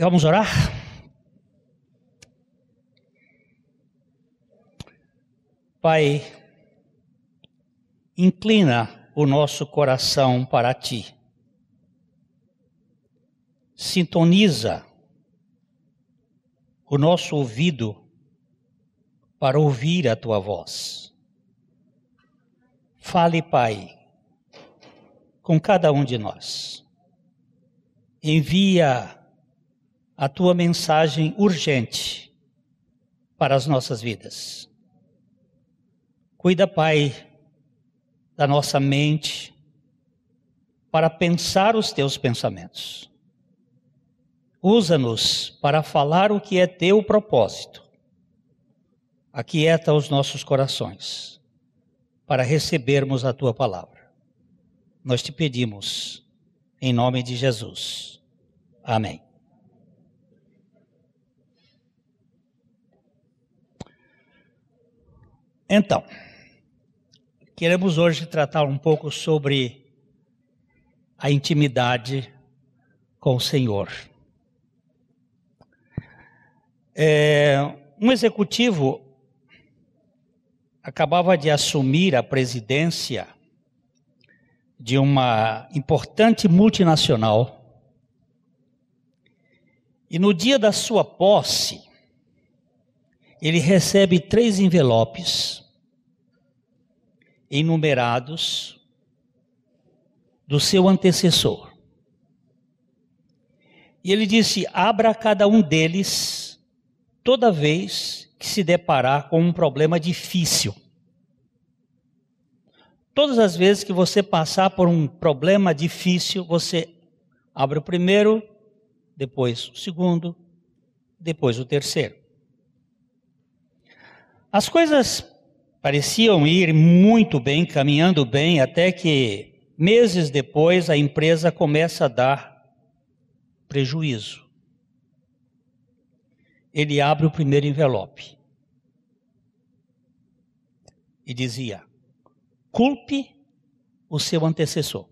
Vamos orar? Pai, inclina o nosso coração para ti. Sintoniza o nosso ouvido para ouvir a tua voz. Fale, Pai, com cada um de nós. Envia a tua mensagem urgente para as nossas vidas. Cuida, Pai, da nossa mente para pensar os teus pensamentos. Usa-nos para falar o que é teu propósito. Aquieta os nossos corações para recebermos a tua palavra. Nós te pedimos, em nome de Jesus. Amém. Então, queremos hoje tratar um pouco sobre a intimidade com o Senhor. É, um executivo acabava de assumir a presidência de uma importante multinacional. E no dia da sua posse, ele recebe três envelopes enumerados do seu antecessor. E ele disse: abra cada um deles toda vez que se deparar com um problema difícil. Todas as vezes que você passar por um problema difícil, você abre o primeiro, depois o segundo, depois o terceiro. As coisas pareciam ir muito bem, caminhando bem, até que meses depois a empresa começa a dar prejuízo. Ele abre o primeiro envelope e dizia: culpe o seu antecessor.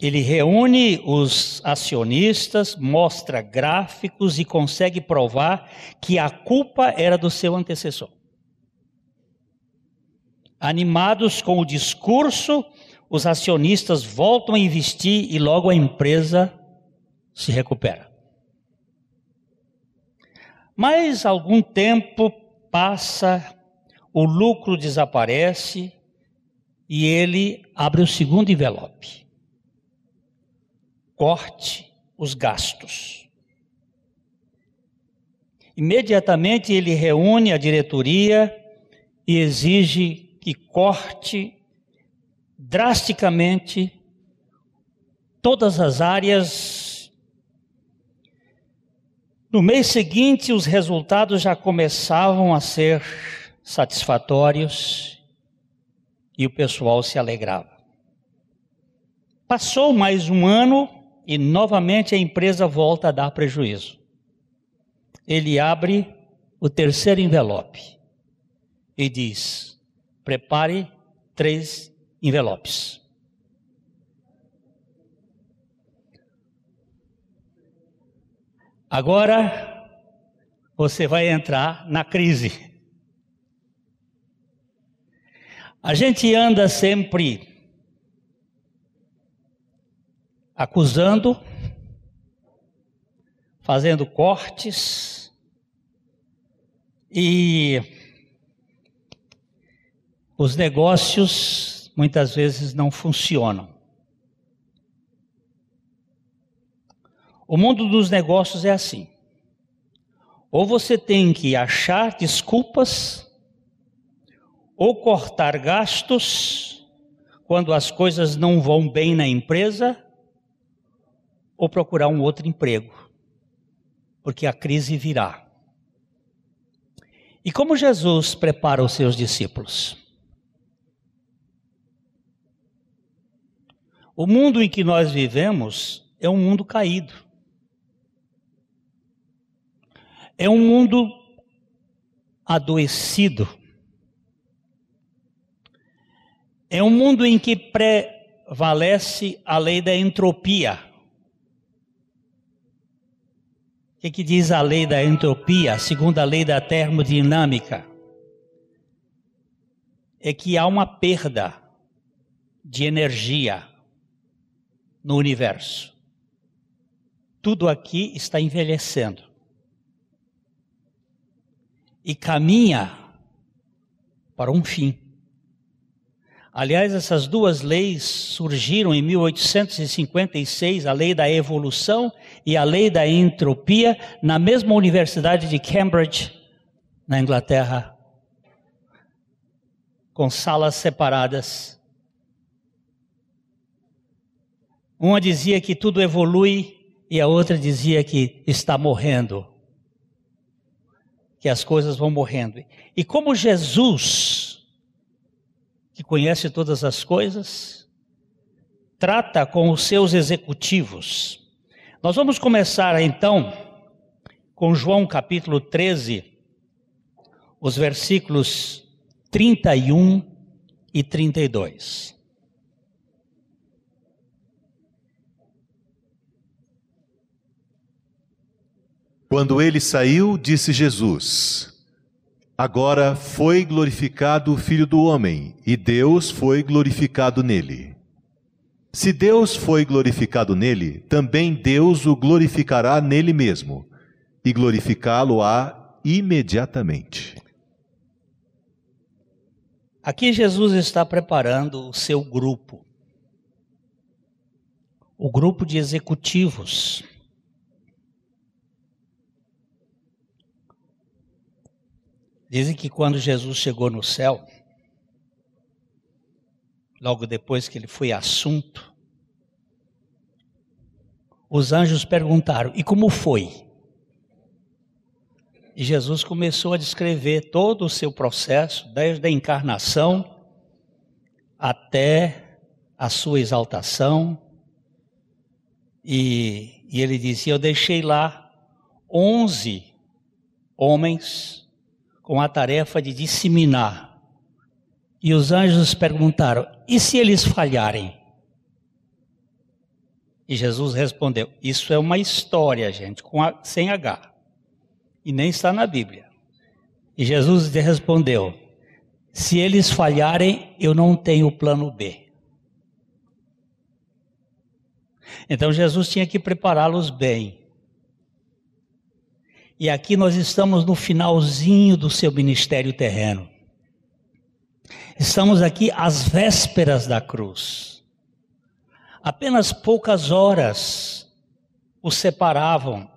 Ele reúne os acionistas, mostra gráficos e consegue provar que a culpa era do seu antecessor. Animados com o discurso, os acionistas voltam a investir e logo a empresa se recupera. Mas algum tempo passa, o lucro desaparece e ele abre o segundo envelope corte os gastos. Imediatamente ele reúne a diretoria e exige que corte drasticamente todas as áreas. No mês seguinte, os resultados já começavam a ser satisfatórios e o pessoal se alegrava. Passou mais um ano e novamente a empresa volta a dar prejuízo. Ele abre o terceiro envelope e diz: prepare três envelopes. Agora você vai entrar na crise. A gente anda sempre acusando, fazendo cortes e os negócios muitas vezes não funcionam. O mundo dos negócios é assim. Ou você tem que achar desculpas, ou cortar gastos quando as coisas não vão bem na empresa, ou procurar um outro emprego, porque a crise virá. E como Jesus prepara os seus discípulos? O mundo em que nós vivemos é um mundo caído. É um mundo adoecido. É um mundo em que prevalece a lei da entropia. O que, que diz a lei da entropia, a segunda lei da termodinâmica? É que há uma perda de energia no universo. Tudo aqui está envelhecendo e caminha para um fim. Aliás, essas duas leis surgiram em 1856, a lei da evolução e a lei da entropia, na mesma universidade de Cambridge, na Inglaterra, com salas separadas. Uma dizia que tudo evolui e a outra dizia que está morrendo. Que as coisas vão morrendo. E como Jesus que conhece todas as coisas, trata com os seus executivos. Nós vamos começar então com João capítulo 13, os versículos 31 e 32. Quando ele saiu, disse Jesus: Agora foi glorificado o Filho do Homem, e Deus foi glorificado nele. Se Deus foi glorificado nele, também Deus o glorificará nele mesmo, e glorificá-lo-á imediatamente. Aqui Jesus está preparando o seu grupo, o grupo de executivos Dizem que quando Jesus chegou no céu, logo depois que ele foi assunto, os anjos perguntaram: e como foi? E Jesus começou a descrever todo o seu processo, desde a encarnação até a sua exaltação. E, e ele dizia: Eu deixei lá onze homens com a tarefa de disseminar. E os anjos perguntaram: e se eles falharem? E Jesus respondeu: Isso é uma história, gente, a, sem H. E nem está na Bíblia. E Jesus respondeu: Se eles falharem, eu não tenho plano B. Então Jesus tinha que prepará-los bem. E aqui nós estamos no finalzinho do seu ministério terreno. Estamos aqui às vésperas da cruz. Apenas poucas horas o separavam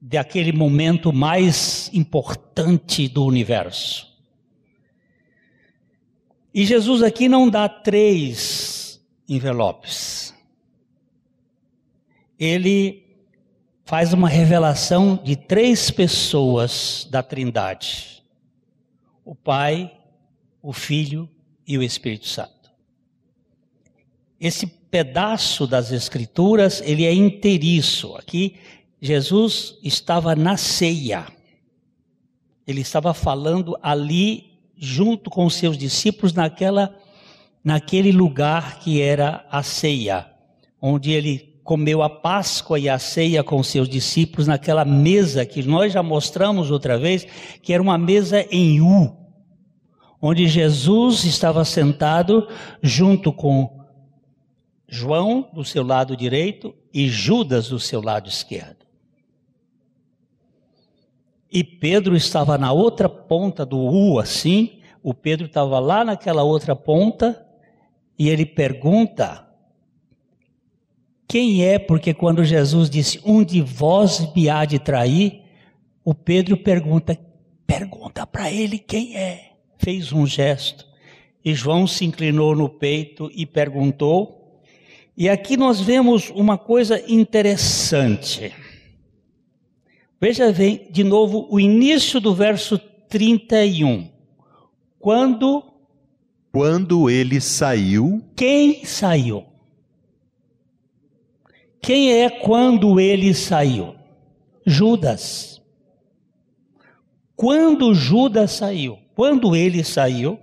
daquele momento mais importante do universo. E Jesus aqui não dá três envelopes. Ele faz uma revelação de três pessoas da Trindade: o Pai, o Filho e o Espírito Santo. Esse pedaço das Escrituras, ele é inteiriço. Aqui, Jesus estava na ceia. Ele estava falando ali, junto com os seus discípulos, naquela, naquele lugar que era a ceia, onde ele comeu a Páscoa e a ceia com seus discípulos naquela mesa que nós já mostramos outra vez, que era uma mesa em U, onde Jesus estava sentado junto com João do seu lado direito e Judas do seu lado esquerdo. E Pedro estava na outra ponta do U, assim, o Pedro estava lá naquela outra ponta, e ele pergunta quem é? Porque quando Jesus disse, um de vós me há de trair, o Pedro pergunta, pergunta para ele quem é. Fez um gesto. E João se inclinou no peito e perguntou. E aqui nós vemos uma coisa interessante. Veja bem, de novo, o início do verso 31. Quando. Quando ele saiu. Quem saiu? Quem é quando ele saiu? Judas. Quando Judas saiu, quando ele saiu,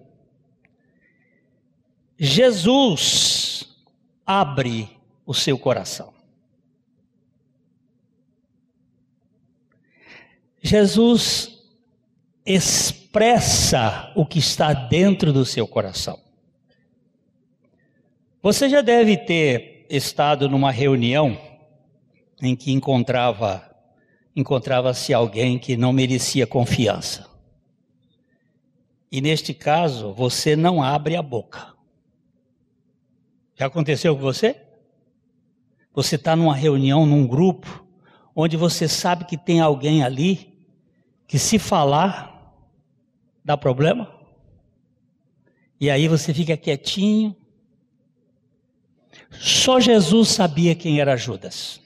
Jesus abre o seu coração. Jesus expressa o que está dentro do seu coração. Você já deve ter estado numa reunião em que encontrava encontrava-se alguém que não merecia confiança. E neste caso, você não abre a boca. Já aconteceu com você? Você está numa reunião, num grupo, onde você sabe que tem alguém ali que, se falar, dá problema? E aí você fica quietinho. Só Jesus sabia quem era Judas.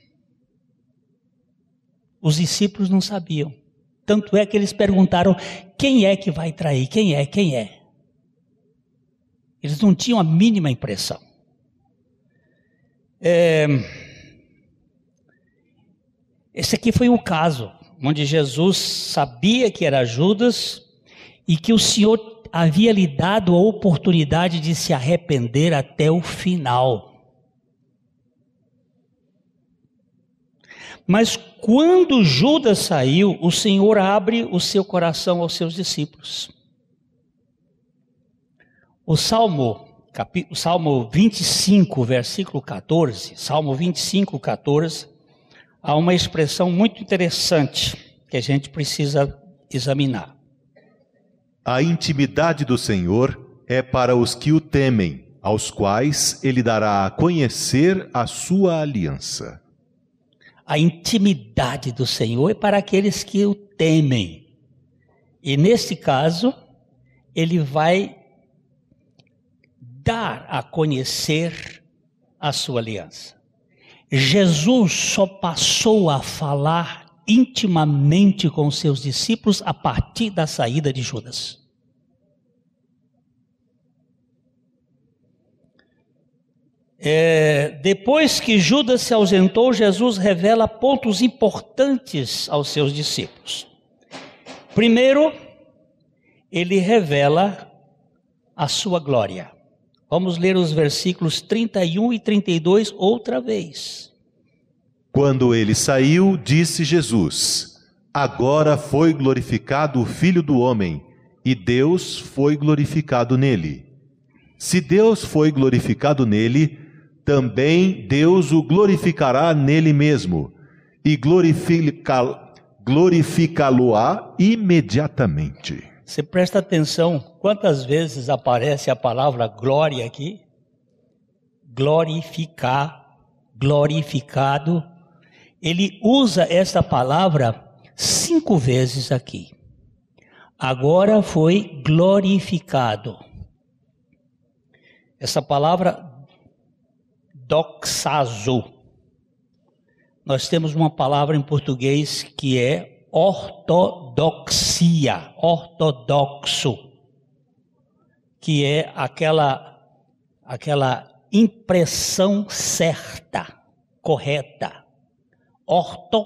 Os discípulos não sabiam. Tanto é que eles perguntaram: quem é que vai trair? Quem é? Quem é? Eles não tinham a mínima impressão. É... Esse aqui foi o caso onde Jesus sabia que era Judas e que o Senhor havia lhe dado a oportunidade de se arrepender até o final. Mas quando Judas saiu, o Senhor abre o seu coração aos seus discípulos. O Salmo, o Salmo 25, versículo 14, Salmo 25, 14, há uma expressão muito interessante que a gente precisa examinar. A intimidade do Senhor é para os que o temem, aos quais ele dará a conhecer a sua aliança a intimidade do Senhor é para aqueles que o temem. E nesse caso, ele vai dar a conhecer a sua aliança. Jesus só passou a falar intimamente com seus discípulos a partir da saída de Judas. É, depois que Judas se ausentou, Jesus revela pontos importantes aos seus discípulos. Primeiro, ele revela a sua glória. Vamos ler os versículos 31 e 32 outra vez. Quando ele saiu, disse Jesus: Agora foi glorificado o Filho do Homem, e Deus foi glorificado nele. Se Deus foi glorificado nele, também Deus o glorificará nele mesmo e glorificá-lo-á imediatamente. Você presta atenção quantas vezes aparece a palavra glória aqui? Glorificar, glorificado. Ele usa essa palavra cinco vezes aqui. Agora foi glorificado. Essa palavra doxazo. Nós temos uma palavra em português que é ortodoxia, ortodoxo, que é aquela aquela impressão certa, correta. Orto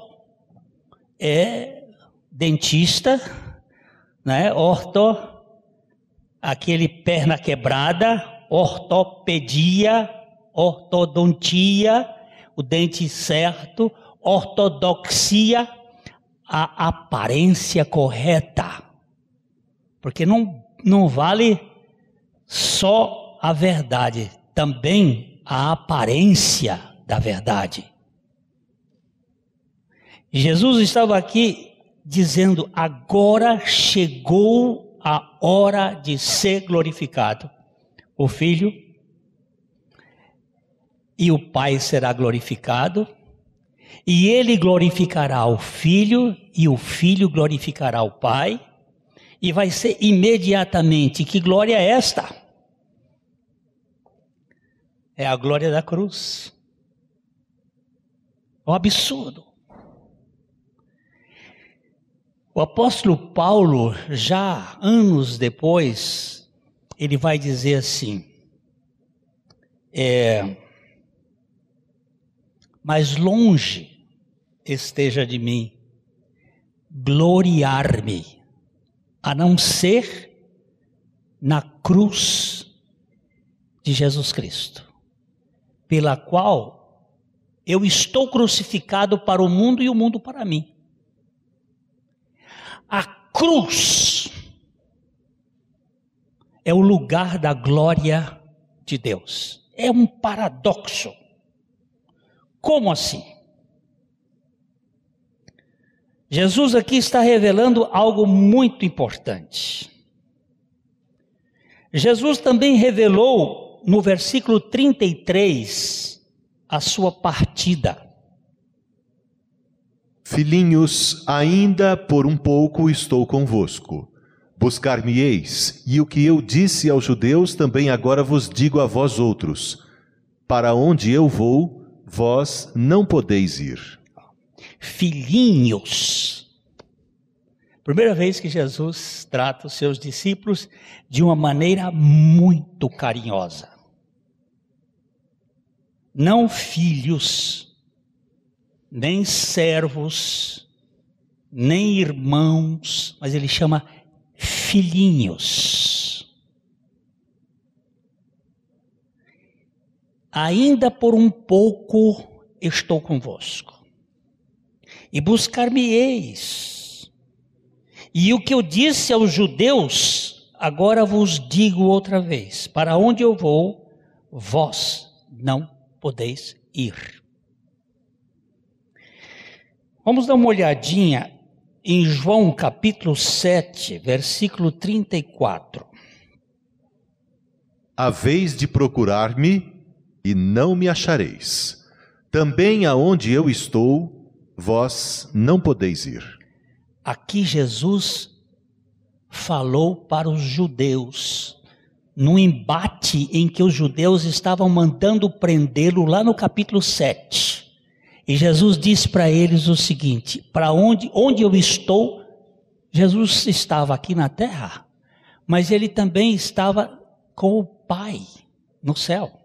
é dentista, né? Orto aquele perna quebrada, ortopedia ortodontia, o dente certo, ortodoxia, a aparência correta. Porque não, não vale só a verdade, também a aparência da verdade. Jesus estava aqui dizendo: agora chegou a hora de ser glorificado. O Filho e o Pai será glorificado, e ele glorificará o Filho, e o Filho glorificará o Pai, e vai ser imediatamente. Que glória é esta? É a glória da cruz. É um absurdo. O apóstolo Paulo, já anos depois, ele vai dizer assim: é, mas longe esteja de mim gloriar-me, a não ser na cruz de Jesus Cristo, pela qual eu estou crucificado para o mundo e o mundo para mim. A cruz é o lugar da glória de Deus. É um paradoxo. Como assim? Jesus aqui está revelando algo muito importante. Jesus também revelou no versículo 33 a sua partida. Filhinhos, ainda por um pouco estou convosco. Buscar-me-eis, e o que eu disse aos judeus também agora vos digo a vós outros: Para onde eu vou, vós não podeis ir. Filhinhos. Primeira vez que Jesus trata os seus discípulos de uma maneira muito carinhosa. Não filhos, nem servos, nem irmãos, mas ele chama filhinhos. Ainda por um pouco estou convosco, e buscar-me-eis. E o que eu disse aos judeus, agora vos digo outra vez: para onde eu vou, vós não podeis ir. Vamos dar uma olhadinha em João capítulo 7, versículo 34. A vez de procurar-me e não me achareis. Também aonde eu estou, vós não podeis ir. Aqui Jesus falou para os judeus, no embate em que os judeus estavam mandando prendê-lo lá no capítulo 7. E Jesus disse para eles o seguinte: para onde, onde eu estou, Jesus estava aqui na terra, mas ele também estava com o Pai no céu.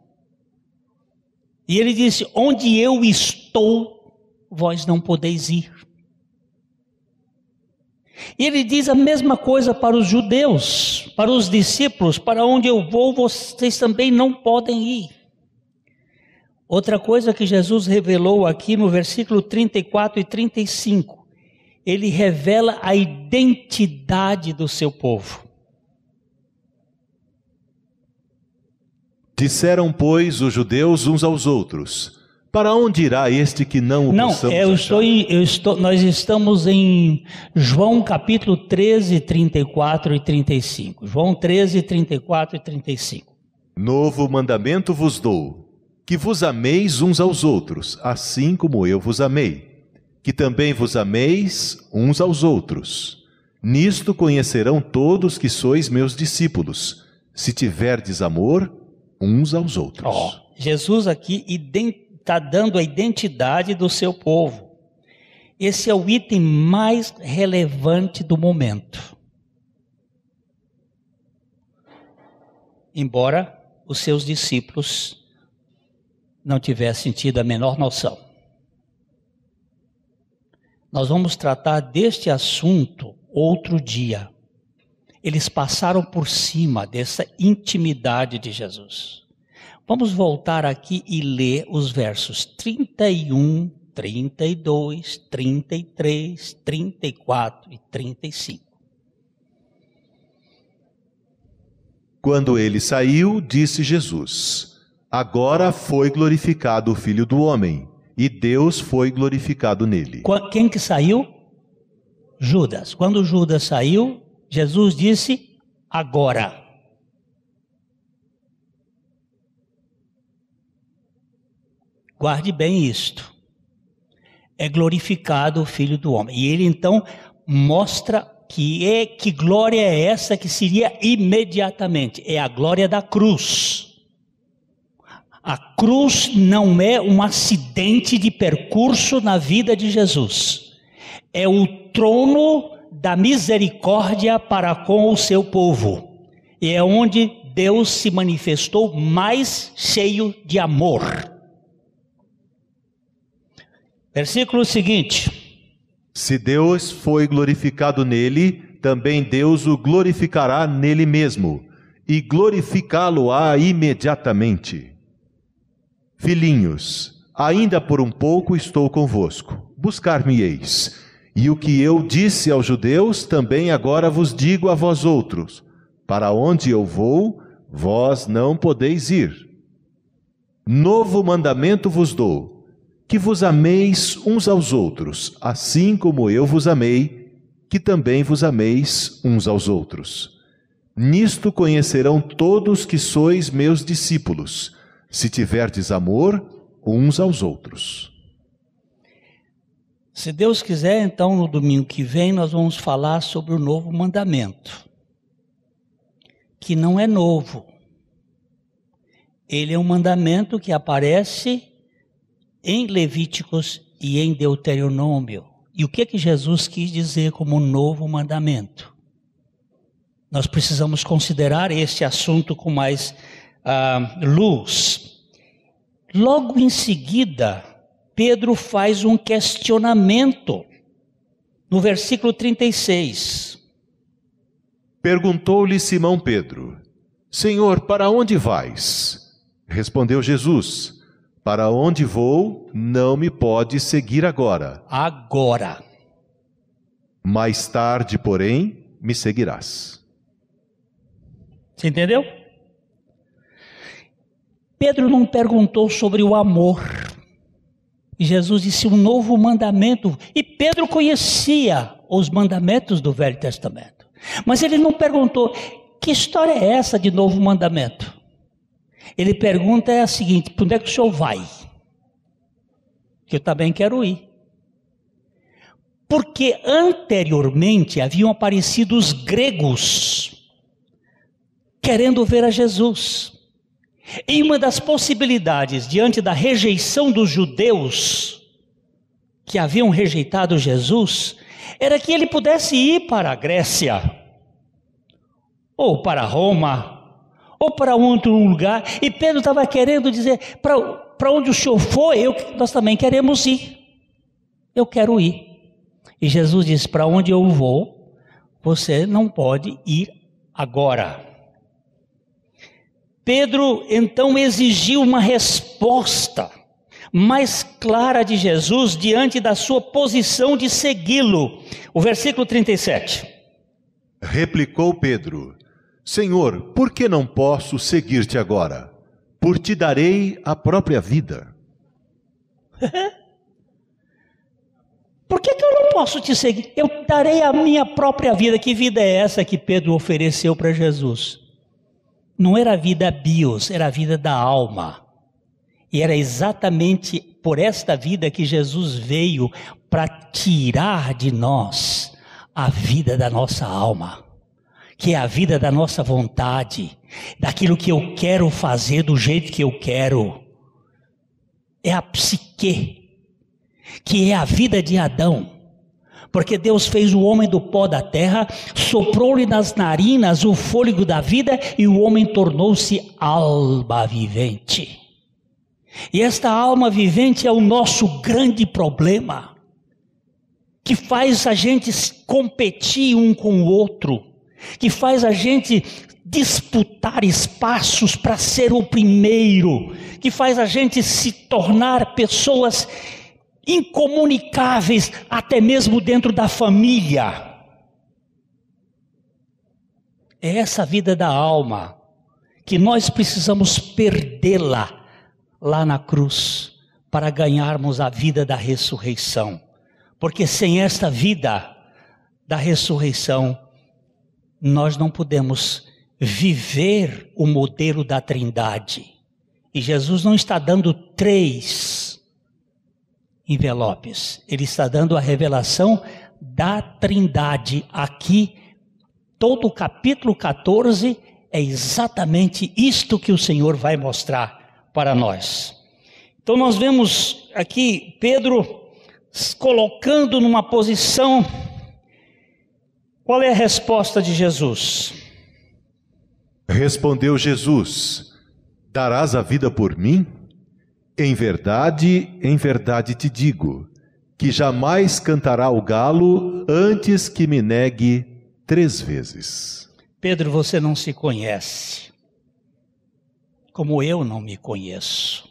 E ele disse: onde eu estou, vós não podeis ir. E ele diz a mesma coisa para os judeus, para os discípulos: para onde eu vou, vocês também não podem ir. Outra coisa que Jesus revelou aqui no versículo 34 e 35, ele revela a identidade do seu povo. Disseram, pois, os judeus uns aos outros: Para onde irá este que não o Não, eu estou, em, eu estou, nós estamos em João capítulo 13, 34 e 35. João 13, 34 e 35. Novo mandamento vos dou que vos ameis uns aos outros, assim como eu vos amei. Que também vos ameis uns aos outros. Nisto conhecerão todos que sois meus discípulos, se tiverdes amor uns aos outros. Oh, Jesus aqui está dando a identidade do seu povo. Esse é o item mais relevante do momento. Embora os seus discípulos não tivessem tido a menor noção. Nós vamos tratar deste assunto outro dia. Eles passaram por cima dessa intimidade de Jesus. Vamos voltar aqui e ler os versos 31, 32, 33, 34 e 35. Quando ele saiu, disse Jesus: Agora foi glorificado o Filho do Homem, e Deus foi glorificado nele. Quem que saiu? Judas. Quando Judas saiu, Jesus disse: Agora. Guarde bem isto. É glorificado o Filho do Homem. E ele então mostra que é que glória é essa que seria imediatamente? É a glória da cruz. A cruz não é um acidente de percurso na vida de Jesus, é o trono da misericórdia para com o seu povo, e é onde Deus se manifestou mais cheio de amor. Versículo seguinte: Se Deus foi glorificado nele, também Deus o glorificará nele mesmo, e glorificá-lo-á imediatamente. Filhinhos, ainda por um pouco estou convosco. Buscar-me-eis. E o que eu disse aos judeus, também agora vos digo a vós outros: para onde eu vou, vós não podeis ir. Novo mandamento vos dou: que vos ameis uns aos outros, assim como eu vos amei, que também vos ameis uns aos outros. Nisto conhecerão todos que sois meus discípulos, se tiverdes amor uns aos outros. Se Deus quiser, então no domingo que vem nós vamos falar sobre o novo mandamento, que não é novo. Ele é um mandamento que aparece em Levíticos e em Deuteronômio. E o que que Jesus quis dizer como novo mandamento? Nós precisamos considerar este assunto com mais uh, luz. Logo em seguida, Pedro faz um questionamento no versículo 36. Perguntou-lhe Simão Pedro: Senhor, para onde vais? Respondeu Jesus: Para onde vou, não me pode seguir agora. Agora. Mais tarde, porém, me seguirás. Você entendeu? Pedro não perguntou sobre o amor. E Jesus disse um novo mandamento. E Pedro conhecia os mandamentos do Velho Testamento. Mas ele não perguntou: que história é essa de novo mandamento? Ele pergunta é a seguinte: para onde é que o senhor vai? Que eu também quero ir. Porque anteriormente haviam aparecido os gregos querendo ver a Jesus. E uma das possibilidades, diante da rejeição dos judeus, que haviam rejeitado Jesus, era que ele pudesse ir para a Grécia, ou para Roma, ou para outro lugar. E Pedro estava querendo dizer: para onde o senhor for, eu, nós também queremos ir. Eu quero ir. E Jesus disse: para onde eu vou, você não pode ir agora. Pedro então exigiu uma resposta mais clara de Jesus diante da sua posição de segui-lo. O versículo 37. Replicou Pedro: Senhor, por que não posso seguir-te agora? Por ti darei a própria vida. Por que, que eu não posso te seguir? Eu darei a minha própria vida. Que vida é essa que Pedro ofereceu para Jesus? Não era a vida bios, era a vida da alma. E era exatamente por esta vida que Jesus veio para tirar de nós a vida da nossa alma, que é a vida da nossa vontade, daquilo que eu quero fazer do jeito que eu quero. É a psique, que é a vida de Adão porque Deus fez o homem do pó da terra, soprou-lhe nas narinas o fôlego da vida e o homem tornou-se alma vivente. E esta alma vivente é o nosso grande problema, que faz a gente competir um com o outro, que faz a gente disputar espaços para ser o primeiro, que faz a gente se tornar pessoas incomunicáveis, até mesmo dentro da família. É essa vida da alma que nós precisamos perdê-la lá na cruz para ganharmos a vida da ressurreição. Porque sem esta vida da ressurreição, nós não podemos viver o modelo da Trindade. E Jesus não está dando três envelopes. Ele está dando a revelação da Trindade aqui. Todo o capítulo 14 é exatamente isto que o Senhor vai mostrar para nós. Então nós vemos aqui Pedro colocando numa posição. Qual é a resposta de Jesus? Respondeu Jesus: Darás a vida por mim? Em verdade, em verdade te digo, que jamais cantará o galo antes que me negue três vezes. Pedro, você não se conhece, como eu não me conheço,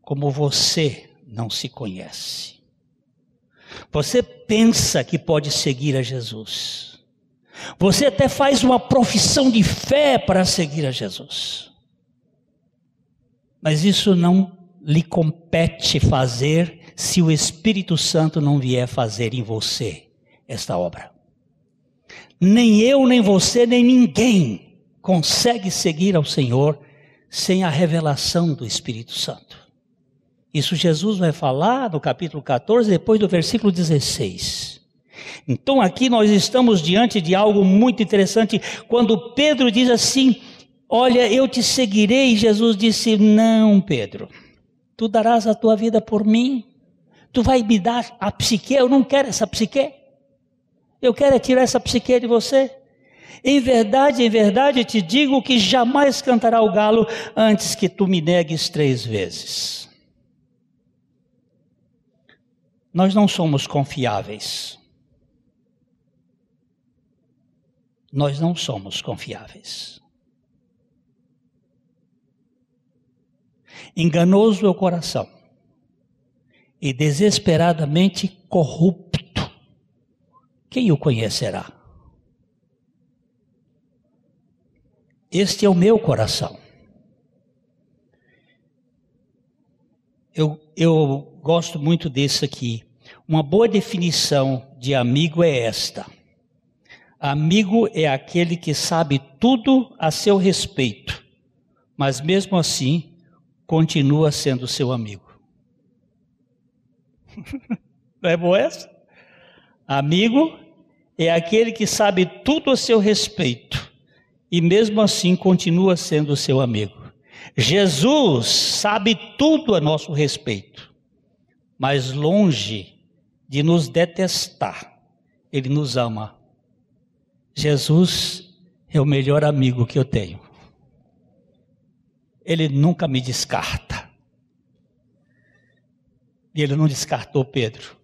como você não se conhece. Você pensa que pode seguir a Jesus. Você até faz uma profissão de fé para seguir a Jesus. Mas isso não lhe compete fazer se o Espírito Santo não vier fazer em você esta obra. Nem eu, nem você, nem ninguém consegue seguir ao Senhor sem a revelação do Espírito Santo. Isso Jesus vai falar no capítulo 14, depois do versículo 16. Então aqui nós estamos diante de algo muito interessante, quando Pedro diz assim: Olha, eu te seguirei. Jesus disse: Não, Pedro, tu darás a tua vida por mim. Tu vai me dar a psique, eu não quero essa psique. Eu quero é tirar essa psique de você. Em verdade, em verdade te digo que jamais cantará o galo antes que tu me negues três vezes. Nós não somos confiáveis. Nós não somos confiáveis. Enganoso é o coração e desesperadamente corrupto. Quem o conhecerá? Este é o meu coração. Eu, eu gosto muito desse aqui. Uma boa definição de amigo é esta: amigo é aquele que sabe tudo a seu respeito, mas mesmo assim continua sendo seu amigo. Não é boa essa? Amigo é aquele que sabe tudo a seu respeito e mesmo assim continua sendo seu amigo. Jesus sabe tudo a nosso respeito, mas longe de nos detestar, ele nos ama. Jesus é o melhor amigo que eu tenho. Ele nunca me descarta. E ele não descartou Pedro.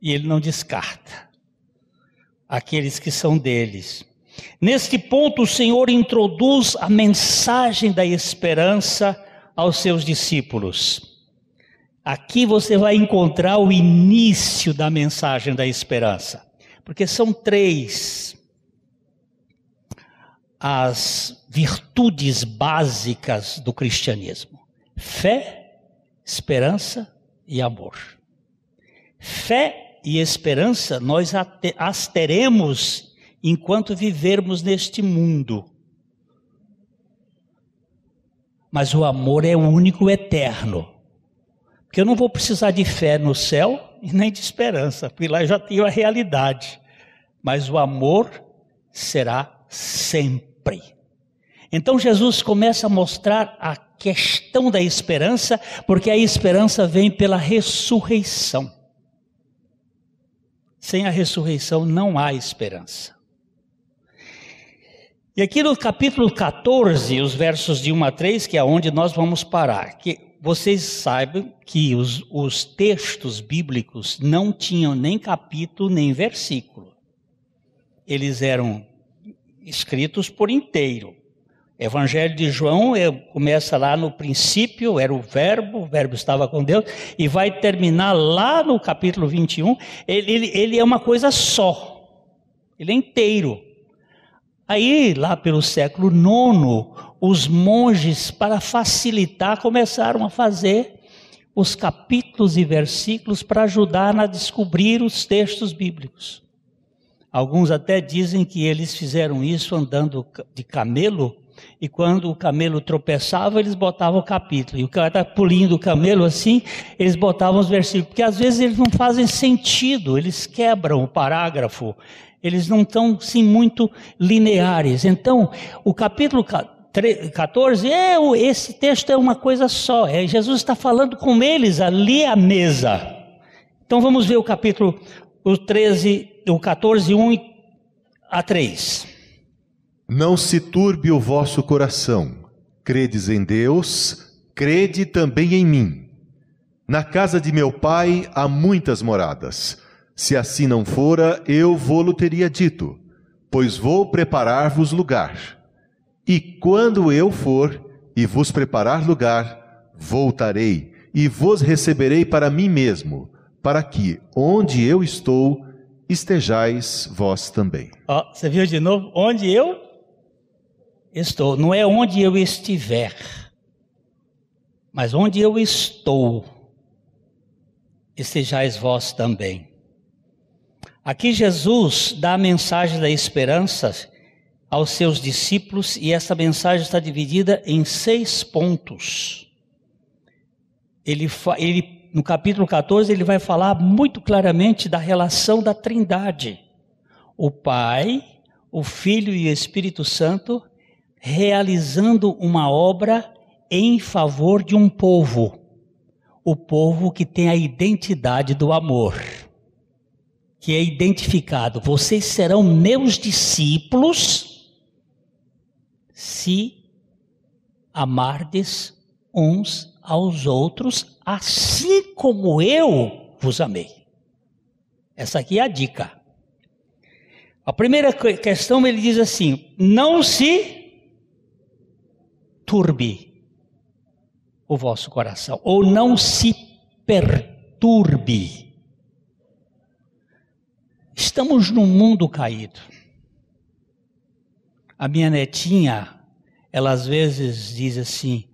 E ele não descarta aqueles que são deles. Neste ponto, o Senhor introduz a mensagem da esperança aos seus discípulos. Aqui você vai encontrar o início da mensagem da esperança, porque são três as virtudes básicas do cristianismo: fé, esperança e amor. Fé e esperança nós as teremos enquanto vivermos neste mundo. Mas o amor é o único eterno. Porque eu não vou precisar de fé no céu e nem de esperança, porque lá eu já tenho a realidade. Mas o amor será sempre Então Jesus começa a mostrar a questão da esperança, porque a esperança vem pela ressurreição. Sem a ressurreição não há esperança. E aqui no capítulo 14, os versos de 1 a 3, que é onde nós vamos parar, que vocês saibam que os, os textos bíblicos não tinham nem capítulo nem versículo. Eles eram escritos por inteiro. Evangelho de João começa lá no princípio, era o Verbo, o Verbo estava com Deus, e vai terminar lá no capítulo 21. Ele, ele, ele é uma coisa só, ele é inteiro. Aí, lá pelo século IX, os monges, para facilitar, começaram a fazer os capítulos e versículos para ajudar a descobrir os textos bíblicos. Alguns até dizem que eles fizeram isso andando de camelo, e quando o camelo tropeçava, eles botavam o capítulo. E o cara está pulindo o camelo assim, eles botavam os versículos. Porque às vezes eles não fazem sentido, eles quebram o parágrafo, eles não estão sim muito lineares. Então, o capítulo 14, é, esse texto é uma coisa só. É, Jesus está falando com eles ali à mesa. Então vamos ver o capítulo o 13 o 14, 1 a 3. Não se turbe o vosso coração. Credes em Deus, crede também em mim. Na casa de meu pai há muitas moradas. Se assim não fora, eu vou-lo teria dito, pois vou preparar-vos lugar. E quando eu for e vos preparar lugar, voltarei e vos receberei para mim mesmo, para que, onde eu estou, estejais vós também. Ó, você viu de novo? Onde eu estou. Não é onde eu estiver, mas onde eu estou, estejais vós também. Aqui Jesus dá a mensagem da esperança aos seus discípulos e essa mensagem está dividida em seis pontos. Ele, ele, no capítulo 14, ele vai falar muito claramente da relação da Trindade: o Pai, o Filho e o Espírito Santo realizando uma obra em favor de um povo, o povo que tem a identidade do amor, que é identificado. Vocês serão meus discípulos se amardes uns aos outros, assim como eu vos amei. Essa aqui é a dica. A primeira questão ele diz assim: não se turbe o vosso coração, ou não se perturbe. Estamos num mundo caído. A minha netinha, ela às vezes diz assim: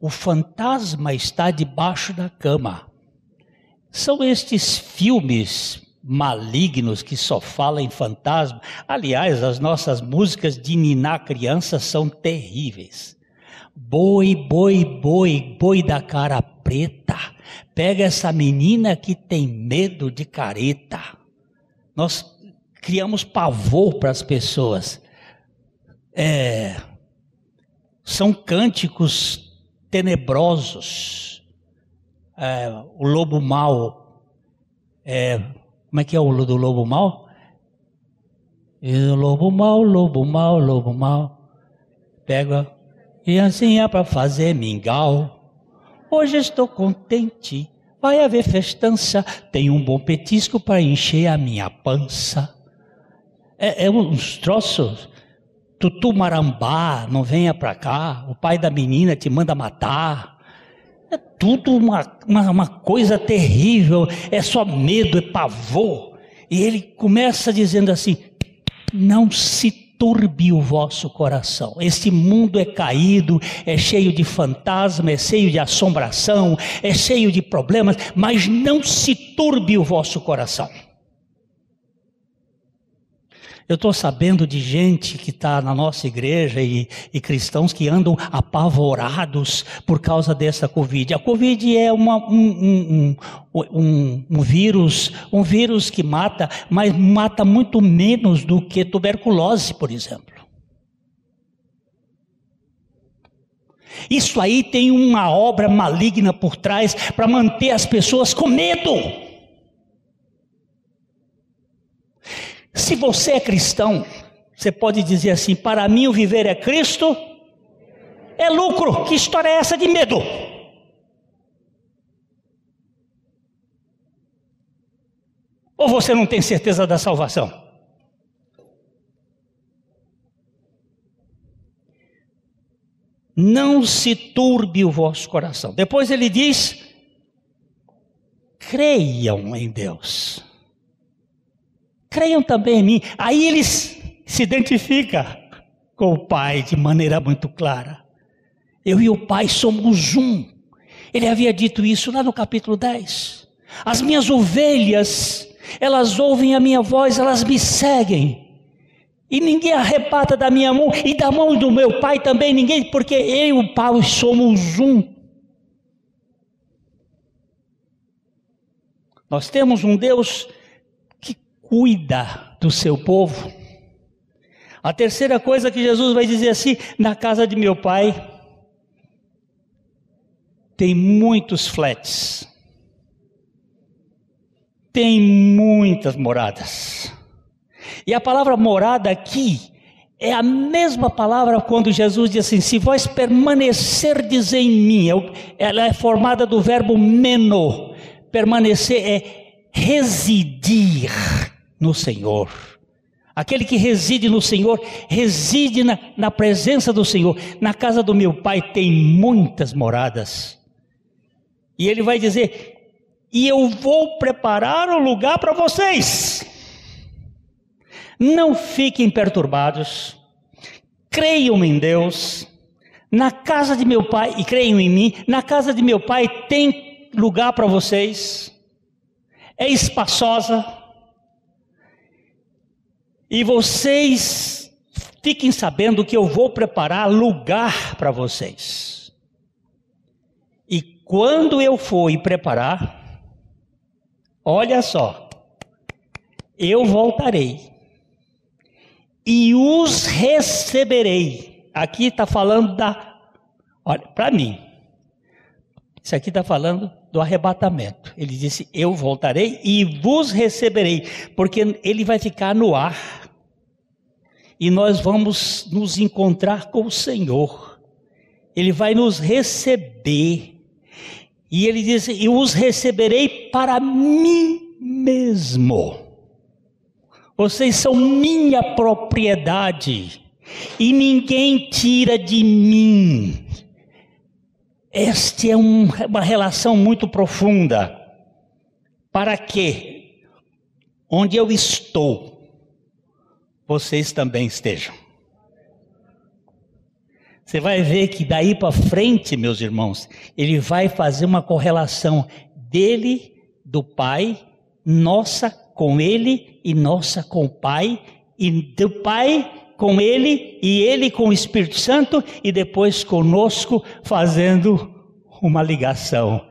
o fantasma está debaixo da cama. São estes filmes malignos que só falam em fantasma. Aliás, as nossas músicas de ninar criança são terríveis. Boi, boi, boi, boi da cara preta. Pega essa menina que tem medo de careta. Nós criamos pavor para as pessoas é, são cânticos tenebrosos. É, o lobo mau, é, como é que é o do lobo mau? E o lobo mau, lobo mau, lobo mau, pega e assim é para fazer mingau. Hoje estou contente, vai haver festança, tem um bom petisco para encher a minha pança. É, é uns troços Tutu Marambá, não venha para cá, o pai da menina te manda matar. É tudo uma, uma, uma coisa terrível, é só medo, é pavor. E ele começa dizendo assim: não se turbe o vosso coração. Este mundo é caído, é cheio de fantasma, é cheio de assombração, é cheio de problemas, mas não se turbe o vosso coração. Eu estou sabendo de gente que está na nossa igreja e, e, cristãos que andam apavorados por causa dessa Covid. A Covid é uma, um, um, um, um, vírus, um vírus que mata, mas mata muito menos do que tuberculose, por exemplo. Isso aí tem uma obra maligna por trás para manter as pessoas com medo. Se você é cristão, você pode dizer assim: para mim o viver é Cristo, é lucro. Que história é essa de medo? Ou você não tem certeza da salvação? Não se turbe o vosso coração. Depois ele diz: creiam em Deus creiam também em mim. Aí eles se identifica com o Pai de maneira muito clara. Eu e o Pai somos um. Ele havia dito isso lá no capítulo 10. As minhas ovelhas, elas ouvem a minha voz, elas me seguem. E ninguém arrebata da minha mão e da mão do meu pai também ninguém, porque eu e o pai somos um. Nós temos um Deus cuida do seu povo. A terceira coisa que Jesus vai dizer assim: na casa de meu pai tem muitos flats, tem muitas moradas. E a palavra morada aqui é a mesma palavra quando Jesus diz assim: se vós permanecerdes em mim, ela é formada do verbo meno, permanecer é residir no Senhor. Aquele que reside no Senhor, reside na, na presença do Senhor. Na casa do meu pai tem muitas moradas. E ele vai dizer: e eu vou preparar o lugar para vocês. Não fiquem perturbados, creiam em Deus. Na casa de meu pai, e creiam em mim, na casa de meu pai tem lugar para vocês, é espaçosa, e vocês fiquem sabendo que eu vou preparar lugar para vocês. E quando eu for preparar, olha só, eu voltarei e os receberei. Aqui está falando da. Olha, para mim, isso aqui está falando do arrebatamento. Ele disse: Eu voltarei e vos receberei, porque ele vai ficar no ar. E nós vamos nos encontrar com o Senhor. Ele vai nos receber. E ele diz: E os receberei para mim mesmo. Vocês são minha propriedade. E ninguém tira de mim. Esta é um, uma relação muito profunda. Para que, onde eu estou, vocês também estejam. Você vai ver que daí para frente, meus irmãos, ele vai fazer uma correlação dele, do Pai, nossa com ele e nossa com o Pai, e do Pai com Ele e Ele com o Espírito Santo e depois conosco fazendo uma ligação.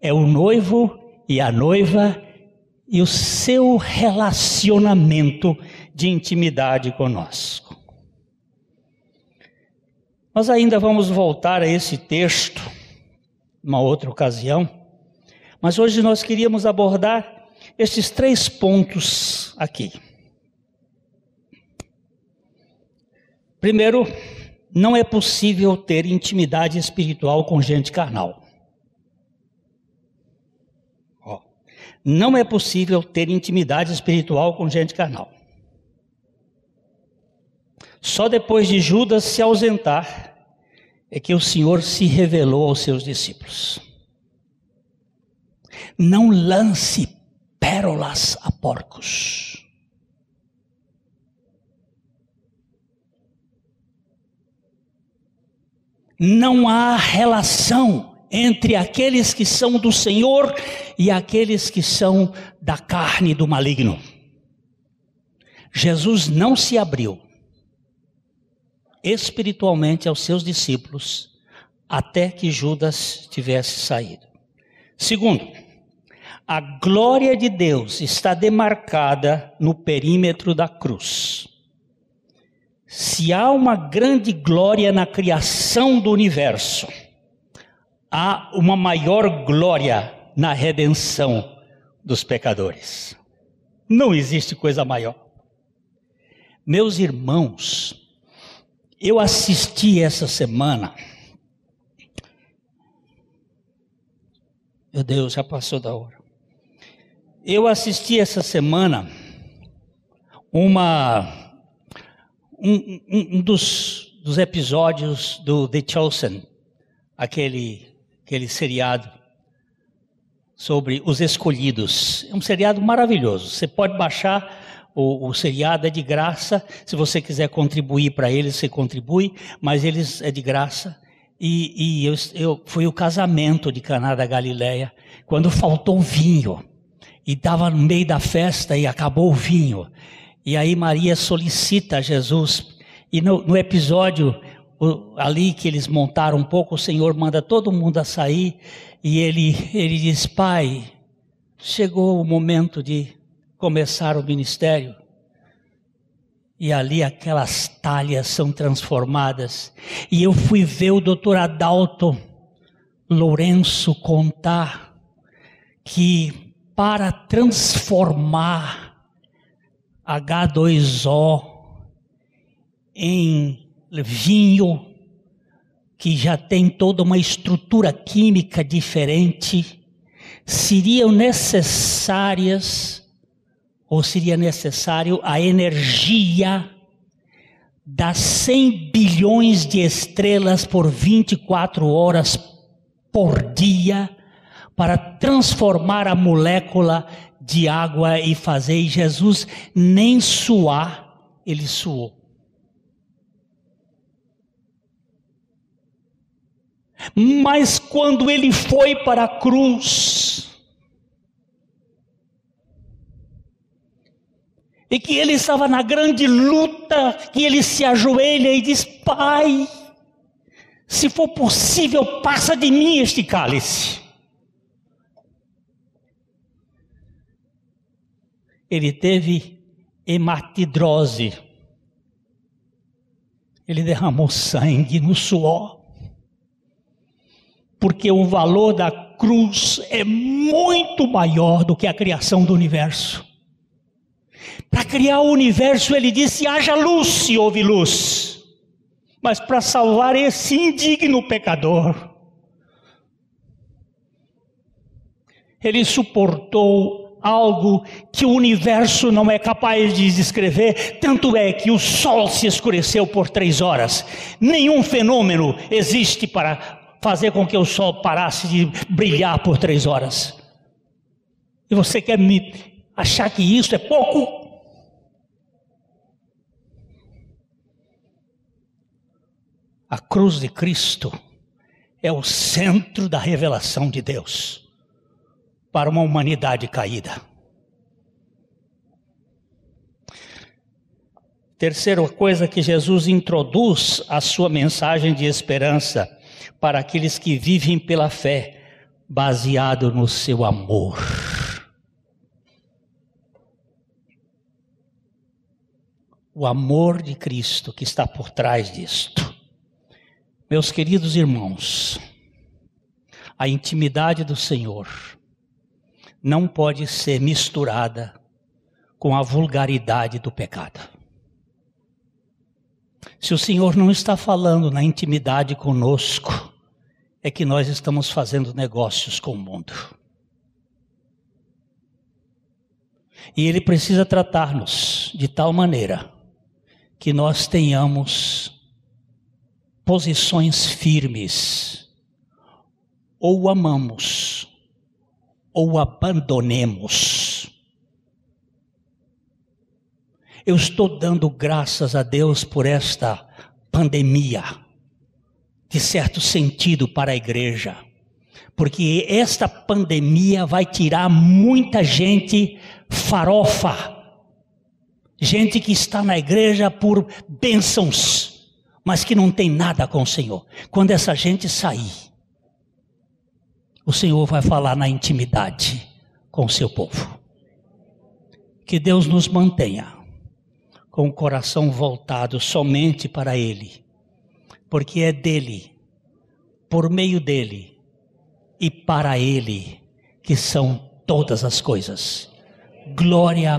É o noivo e a noiva e o seu relacionamento de intimidade conosco. Nós ainda vamos voltar a esse texto uma outra ocasião, mas hoje nós queríamos abordar esses três pontos aqui. Primeiro, não é possível ter intimidade espiritual com gente carnal. Não é possível ter intimidade espiritual com gente carnal. Só depois de Judas se ausentar é que o Senhor se revelou aos seus discípulos. Não lance pérolas a porcos. não há relação entre aqueles que são do Senhor e aqueles que são da carne do maligno. Jesus não se abriu espiritualmente aos seus discípulos até que Judas tivesse saído. Segundo, a glória de Deus está demarcada no perímetro da cruz. Se há uma grande glória na criação do universo, há uma maior glória na redenção dos pecadores. Não existe coisa maior. Meus irmãos, eu assisti essa semana. Meu Deus, já passou da hora. Eu assisti essa semana uma um, um, dos, dos episódios do The Chosen, aquele, aquele seriado sobre os escolhidos. É um seriado maravilhoso. Você pode baixar o, o seriado, é de graça. Se você quiser contribuir para eles, você contribui, mas eles é de graça. E, e eu, eu, foi o casamento de Caná da Galileia, quando faltou vinho. E estava no meio da festa e acabou o vinho. E aí Maria solicita a Jesus. E no, no episódio o, ali que eles montaram um pouco, o Senhor manda todo mundo a sair. E ele, ele diz: Pai, chegou o momento de começar o ministério. E ali aquelas talhas são transformadas. E eu fui ver o doutor Adalto Lourenço contar que para transformar H2O em vinho, que já tem toda uma estrutura química diferente, seriam necessárias, ou seria necessário a energia das 100 bilhões de estrelas por 24 horas por dia, para transformar a molécula de água e fazer, e Jesus nem suar, ele suou. Mas quando ele foi para a cruz, e que ele estava na grande luta, que ele se ajoelha e diz: Pai, se for possível, passa de mim este cálice. ele teve hematidrose. Ele derramou sangue no suor. Porque o valor da cruz é muito maior do que a criação do universo. Para criar o universo, ele disse: haja luz e houve luz. Mas para salvar esse indigno pecador, ele suportou algo que o universo não é capaz de descrever, tanto é que o sol se escureceu por três horas. Nenhum fenômeno existe para fazer com que o sol parasse de brilhar por três horas. E você quer me achar que isso é pouco? A cruz de Cristo é o centro da revelação de Deus para uma humanidade caída. Terceira coisa que Jesus introduz a sua mensagem de esperança para aqueles que vivem pela fé, baseado no seu amor. O amor de Cristo que está por trás disto. Meus queridos irmãos, a intimidade do Senhor não pode ser misturada com a vulgaridade do pecado. Se o Senhor não está falando na intimidade conosco, é que nós estamos fazendo negócios com o mundo. E Ele precisa tratar-nos de tal maneira que nós tenhamos posições firmes, ou amamos, ou abandonemos. Eu estou dando graças a Deus por esta pandemia, de certo sentido, para a igreja, porque esta pandemia vai tirar muita gente farofa, gente que está na igreja por bênçãos, mas que não tem nada com o Senhor. Quando essa gente sair, o Senhor vai falar na intimidade com o seu povo. Que Deus nos mantenha com o coração voltado somente para Ele, porque é dele, por meio dele e para Ele que são todas as coisas. Glória,